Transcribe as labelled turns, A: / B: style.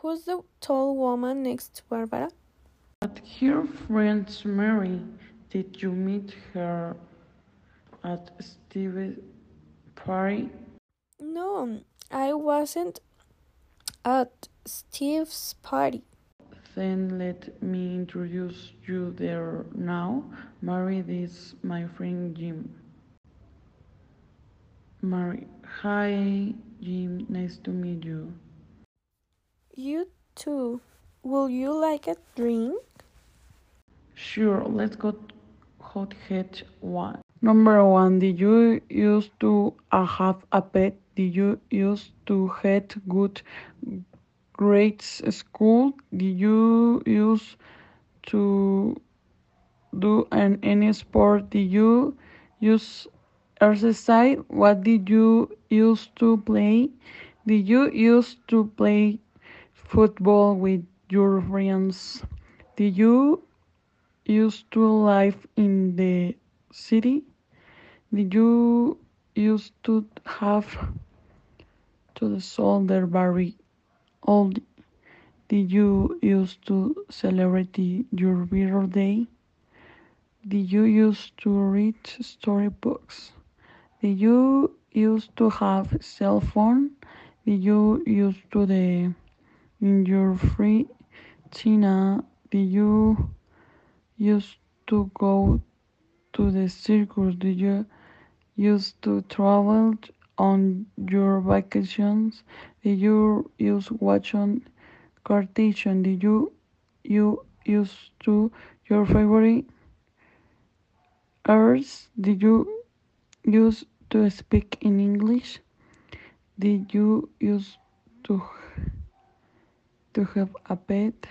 A: Who's the tall woman next to Barbara?
B: At her friend Mary. Did you meet her at Steve's party?
A: No, I wasn't at Steve's party.
B: Then let me introduce you there now. Mary, this is my friend Jim. Mary, hi Jim, nice to meet you.
A: You too. Will you like a drink?
B: Sure, let's go hothead one. Number one, did you used to uh, have a pet? Did you used to had good grades school? Did you used to do an any sport? Did you use exercise? What did you used to play? Did you used to play football with your friends? Did you used to live in the city? Did you used to have to the soldier very old? Did you used to celebrate your birthday? Did you used to read storybooks? Did you used to have cell phone? Did you used to the in your free Tina? Did you used to go to the circus? Did you used to travel on your vacations? Did you use watch on cartoon? Did you you used to your favorite airs? Did you use to speak in English? Did you use to to have a pet?